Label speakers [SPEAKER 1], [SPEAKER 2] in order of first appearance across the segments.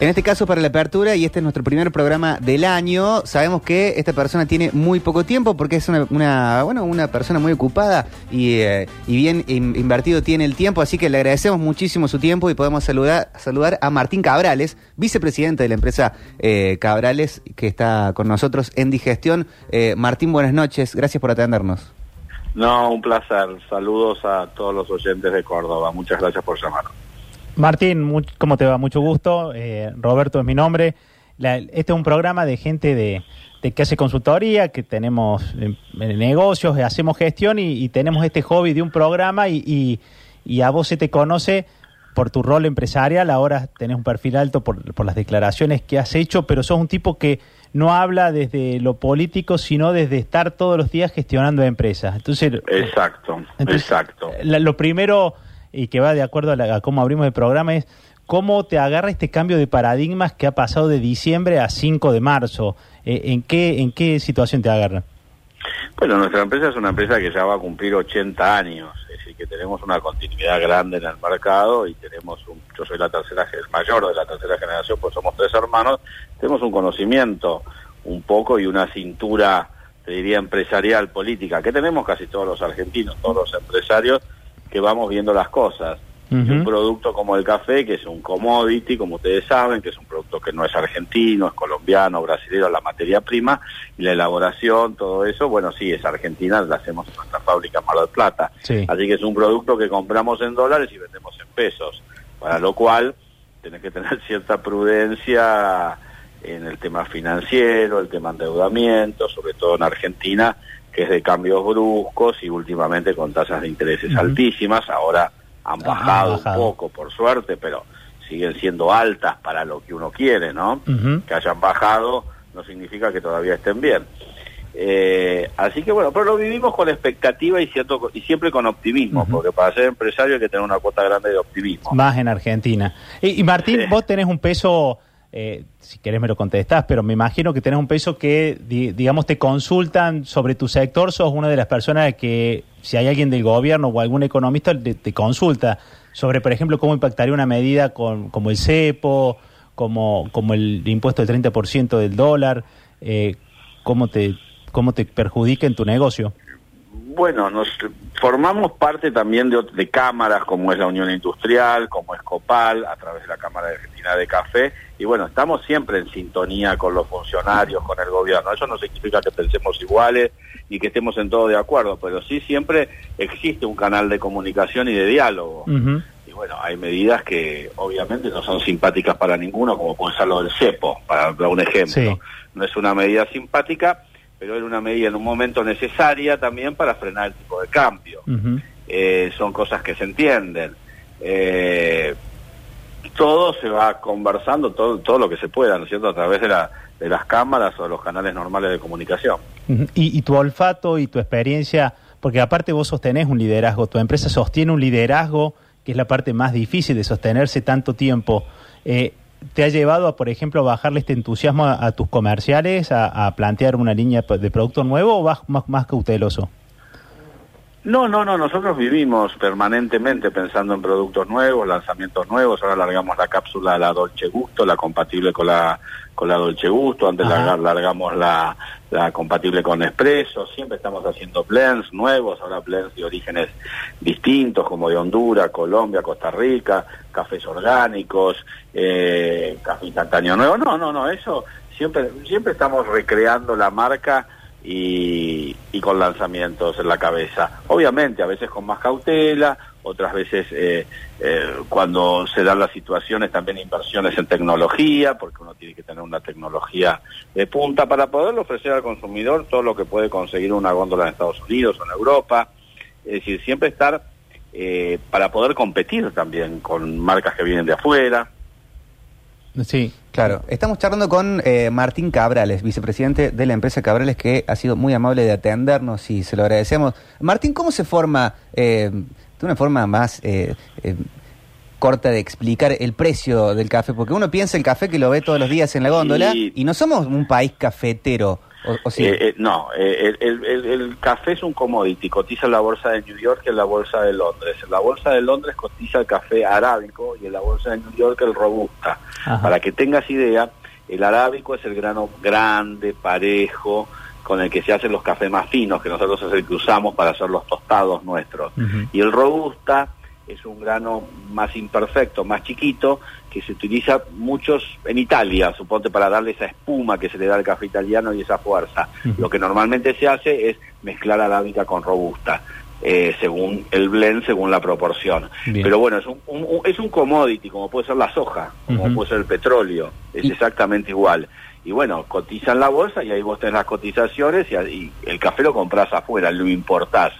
[SPEAKER 1] En este caso para la apertura, y este es nuestro primer programa del año, sabemos que esta persona tiene muy poco tiempo porque es una, una bueno, una persona muy ocupada y, eh, y bien in- invertido tiene el tiempo, así que le agradecemos muchísimo su tiempo y podemos saludar, saludar a Martín Cabrales, vicepresidente de la empresa eh, Cabrales, que está con nosotros en digestión. Eh, Martín, buenas noches, gracias por atendernos.
[SPEAKER 2] No, un placer. Saludos a todos los oyentes de Córdoba. Muchas gracias por llamarnos.
[SPEAKER 3] Martín, mu- ¿cómo te va? Mucho gusto. Eh, Roberto es mi nombre. La- este es un programa de gente de, de que hace consultoría, que tenemos eh, negocios, hacemos gestión y, y tenemos este hobby de un programa y, y- y a vos se te conoce por tu rol empresarial. Ahora tenés un perfil alto por, por las declaraciones que has hecho, pero sos un tipo que no habla desde lo político, sino desde estar todos los días gestionando empresas. Entonces,
[SPEAKER 2] Exacto,
[SPEAKER 3] entonces,
[SPEAKER 2] exacto.
[SPEAKER 3] la- lo primero, y que va de acuerdo a, la- cómo abrimos el programa, es cómo te agarra este cambio de paradigmas que ha pasado de diciembre a 5 de marzo. Eh, ¿en, qué, ¿En qué situación te agarra?
[SPEAKER 2] Bueno, nuestra empresa es una empresa que ya va a cumplir 80 años, es decir, que tenemos una continuidad grande en el mercado y tenemos un, yo soy la tercera, el mayor de la tercera generación, pues somos tres hermanos, tenemos un conocimiento un poco y una cintura, te diría, empresarial, política, que tenemos casi todos los argentinos, todos los empresarios, que vamos viendo las cosas. Y un producto como el café, que es un commodity, como ustedes saben, que es un producto que no es argentino, es colombiano, brasileño, la materia prima y la elaboración, todo eso, bueno, sí, es argentina, la hacemos en nuestra fábrica en Mar del Plata.
[SPEAKER 3] Sí.
[SPEAKER 2] Así que es un producto que compramos en dólares y vendemos en pesos, para lo cual tenés que tener cierta prudencia en el tema financiero, el tema endeudamiento, sobre todo en Argentina, que es de cambios bruscos y últimamente con tasas de intereses altísimas. Ahora han
[SPEAKER 3] Ah,
[SPEAKER 2] bajado,
[SPEAKER 3] bajado.
[SPEAKER 2] un poco, por suerte, pero siguen siendo altas para lo que uno quiere, ¿no? Que hayan bajado no significa que todavía estén bien. Eh, así que bueno, pero lo vivimos con expectativa y cierto y siempre con optimismo, porque para ser empresario hay que tener una cuota grande de optimismo.
[SPEAKER 3] Más en Argentina. Y, y Martín,
[SPEAKER 2] Sí.
[SPEAKER 3] vos tenés un peso, eh, si querés me lo contestás, pero me imagino que tenés un peso que, di- digamos, te consultan sobre tu sector, sos una de las personas que, si hay alguien del gobierno o algún economista, te, te consulta sobre, por ejemplo, cómo impactaría una medida con, como el cepo, como, como el impuesto del 30% del dólar, eh, cómo, te, cómo te perjudica en tu negocio.
[SPEAKER 2] Bueno, nos formamos parte también de, de cámaras como es la Unión Industrial, como es Copal, a través de la Cámara Argentina de Café, y bueno, estamos siempre en sintonía con los funcionarios, con el gobierno. Eso no significa que pensemos iguales ni que estemos en todo de acuerdo, pero sí siempre existe un canal de comunicación y de diálogo. Y bueno, hay medidas que obviamente no son simpáticas para ninguno, como puede ser lo del cepo, para dar un ejemplo.
[SPEAKER 3] Sí.
[SPEAKER 2] No es una medida simpática, pero era una medida en un momento necesaria también para frenar el tipo de cambio. Eh, son cosas que se entienden. Eh, todo se va conversando, todo, todo lo que se pueda, ¿no es cierto?, a través de, la, de las cámaras o de los canales normales de comunicación.
[SPEAKER 3] Y tu olfato y tu experiencia, porque aparte vos sostenés un liderazgo, tu empresa sostiene un liderazgo, que es la parte más difícil de sostenerse tanto tiempo. Eh, ¿Te ha llevado a, por ejemplo, bajarle este entusiasmo a, tus comerciales, a, a plantear una línea de producto nuevo o vas más cauteloso?
[SPEAKER 2] No, no, no, nosotros vivimos permanentemente pensando en productos nuevos, lanzamientos nuevos, ahora largamos la cápsula de la Dolce Gusto, la compatible con la con la Dolce Gusto, antes
[SPEAKER 3] Ajá.
[SPEAKER 2] largamos la, la compatible con Espresso, siempre estamos haciendo blends nuevos, ahora blends de orígenes distintos como de Honduras, Colombia, Costa Rica, cafés orgánicos, eh, café instantáneo nuevo, no, no, no, eso siempre, siempre estamos recreando la marca y, y con lanzamientos en la cabeza. Obviamente, a veces con más cautela, otras veces eh, eh, cuando se dan las situaciones también inversiones en tecnología, porque uno tiene que tener una tecnología de punta para poder ofrecer al consumidor todo lo que puede conseguir una góndola en Estados Unidos o en Europa. Es decir, siempre estar eh, para poder competir también con marcas que vienen de afuera.
[SPEAKER 3] Sí.
[SPEAKER 1] Claro, estamos charlando con eh, Martín Cabrales, vicepresidente de la empresa Cabrales, que ha sido muy amable de atendernos y se lo agradecemos. Martín, ¿cómo se forma, eh, de una forma más eh, eh, corta de explicar el precio del café? Porque uno piensa el café que lo ve todos los días en la góndola
[SPEAKER 2] Sí.
[SPEAKER 1] y no somos un país cafetero. ¿O, o sí?
[SPEAKER 2] Eh, eh, no, eh, el, el- el- café es un commodity, cotiza en la bolsa de New York y en la bolsa de Londres. En la bolsa de Londres cotiza el café arábico y en la bolsa de New York el robusta.
[SPEAKER 3] Ajá.
[SPEAKER 2] Para que tengas idea, el arábico es el grano grande, parejo, con el que se hacen los cafés más finos, que nosotros es el que usamos para hacer los tostados nuestros. Y el robusta es un grano más imperfecto, más chiquito, que se utiliza muchos en Italia, suponte para darle esa espuma que se le da al café italiano y esa fuerza. Lo que normalmente se hace es mezclar arábica con robusta. eh, según el blend, según la proporción.
[SPEAKER 3] Bien.
[SPEAKER 2] Pero bueno, es un, un- un- es un commodity, como puede ser la soja, como puede ser el petróleo, es
[SPEAKER 3] Y-
[SPEAKER 2] exactamente igual. Y bueno, cotiza en la bolsa y ahí vos tenés las cotizaciones y, y el café lo compras afuera, lo importás.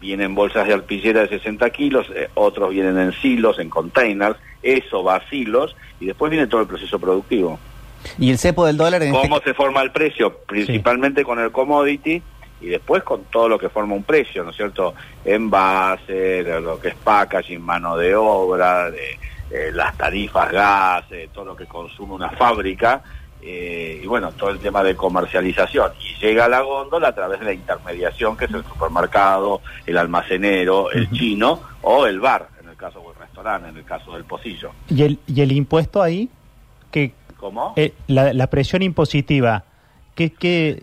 [SPEAKER 2] Vienen bolsas de arpillera de 60 kilos, eh, otros vienen en silos, en containers, eso va a silos y después viene todo el proceso productivo.
[SPEAKER 1] Y el cepo del dólar en
[SPEAKER 2] ¿Cómo
[SPEAKER 1] este...
[SPEAKER 2] se forma el precio? Principalmente con el commodity y después con todo lo que forma un precio, ¿no es cierto? Envase, lo que es packaging, mano de obra, de, eh, las tarifas gas, eh, todo lo que consume una fábrica. Eh, y bueno, todo el tema de comercialización. Y llega a la góndola a través de la intermediación, que es el supermercado, el almacenero, el chino o el bar, en el caso del restaurante, en el caso del pocillo.
[SPEAKER 3] ¿Y el, y el impuesto ahí? que
[SPEAKER 2] ¿Cómo?
[SPEAKER 3] eh, la, la presión impositiva, ¿qué, qué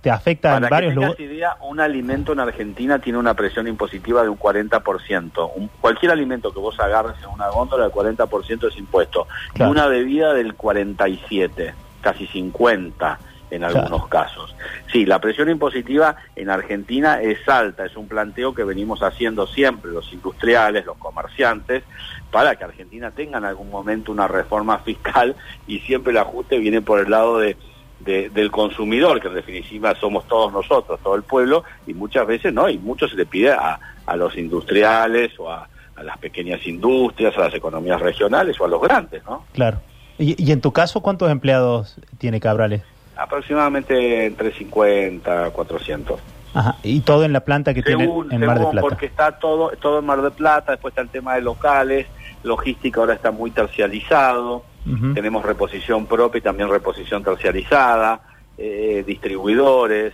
[SPEAKER 3] te afecta en
[SPEAKER 2] Para
[SPEAKER 3] varios
[SPEAKER 2] que tengas
[SPEAKER 3] lugares?
[SPEAKER 2] idea, un alimento en Argentina tiene una presión impositiva de un 40%. Un- cualquier alimento que vos agarres en una góndola, el 40% es impuesto.
[SPEAKER 3] Claro.
[SPEAKER 2] Y una bebida del 47, casi 50 en algunos
[SPEAKER 3] Claro.
[SPEAKER 2] casos. Sí, la presión impositiva en Argentina es alta, es un planteo que venimos haciendo siempre los industriales, los comerciantes, para que Argentina tenga en algún momento una reforma fiscal y siempre el ajuste viene por el lado de, de- del consumidor, que en definitiva somos todos nosotros, todo el pueblo, y muchas veces no, y mucho se le pide a, a los industriales o a, a las pequeñas industrias, a las economías regionales o a los grandes, ¿no?
[SPEAKER 3] Claro. ¿Y, y en tu caso cuántos empleados tiene Cabrales?
[SPEAKER 2] Aproximadamente entre 50 400.
[SPEAKER 3] Ajá. Y todo en la planta que tiene en Mar del
[SPEAKER 2] según,
[SPEAKER 3] Plata.
[SPEAKER 2] porque está todo, todo en Mar del Plata, después está el tema de locales, logística ahora está muy terciarizado,
[SPEAKER 3] Ujú.
[SPEAKER 2] tenemos reposición propia y también reposición terciarizada, eh, distribuidores,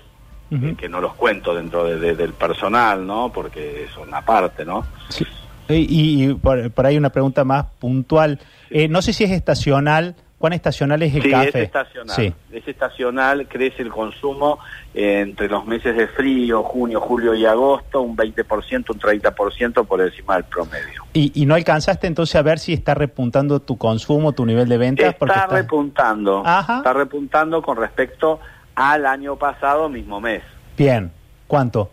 [SPEAKER 2] eh, que no los cuento dentro de- de- del personal, ¿no? Porque es una parte, ¿no?
[SPEAKER 3] Sí. Y, y por, por ahí una pregunta más puntual. Eh, no sé si es estacional. ¿Cuán estacional es el
[SPEAKER 2] sí,
[SPEAKER 3] café?
[SPEAKER 2] es estacional.
[SPEAKER 3] Sí.
[SPEAKER 2] Es estacional, crece el consumo eh, entre los meses de frío, junio, julio y agosto, un 20%, un 30% por encima del promedio.
[SPEAKER 3] Y, y no alcanzaste entonces a ver si está repuntando tu consumo, tu nivel de ventas.
[SPEAKER 2] Está,
[SPEAKER 3] porque está-
[SPEAKER 2] repuntando,
[SPEAKER 3] Ajá.
[SPEAKER 2] está repuntando con respecto al año pasado, mismo mes.
[SPEAKER 3] Bien. ¿Cuánto?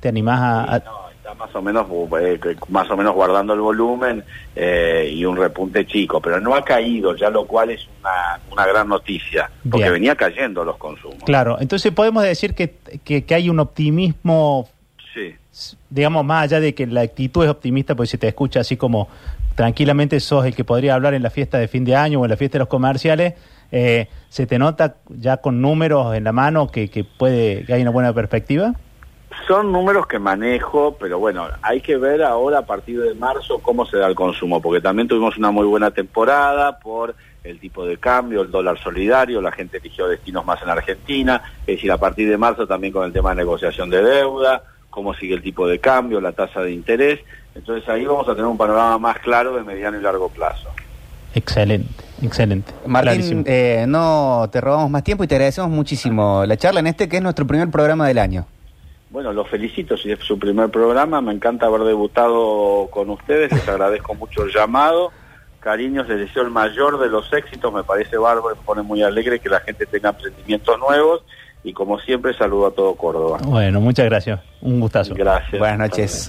[SPEAKER 3] ¿Te animás a...? a-
[SPEAKER 2] Sí, no, está más o menos eh, más o menos guardando el volumen eh, y un repunte chico, pero no ha caído, ya lo cual es una, una gran noticia, porque
[SPEAKER 3] Bien.
[SPEAKER 2] venía cayendo los consumos.
[SPEAKER 3] Claro. Entonces podemos decir que, que, que hay un optimismo,
[SPEAKER 2] Sí.
[SPEAKER 3] digamos, más allá de que la actitud es optimista, porque si te escucha así como tranquilamente sos el que podría hablar en la fiesta de fin de año o en la fiesta de los comerciales, eh, ¿se te nota ya con números en la mano que, que puede que hay una buena perspectiva?
[SPEAKER 2] Son números que manejo, pero bueno, hay que ver ahora a partir de marzo cómo se da el consumo, porque también tuvimos una muy buena temporada por el tipo de cambio, el dólar solidario, la gente eligió destinos más en Argentina, es decir, a partir de marzo también con el tema de negociación de deuda, cómo sigue el tipo de cambio, la tasa de interés, entonces ahí vamos a tener un panorama más claro de mediano y largo plazo.
[SPEAKER 3] Excelente, excelente.
[SPEAKER 1] Martín, eh, no te robamos más tiempo y te agradecemos muchísimo la charla en este que es nuestro primer programa del año.
[SPEAKER 2] Bueno, los felicito, si es su primer programa, me encanta haber debutado con ustedes, les agradezco mucho el llamado, cariños, les deseo el mayor de los éxitos, me parece bárbaro, me pone muy alegre que la gente tenga emprendimientos nuevos y como siempre saludo a todo Córdoba.
[SPEAKER 3] Bueno, muchas gracias. Un gustazo.
[SPEAKER 2] Gracias.
[SPEAKER 1] Buenas noches.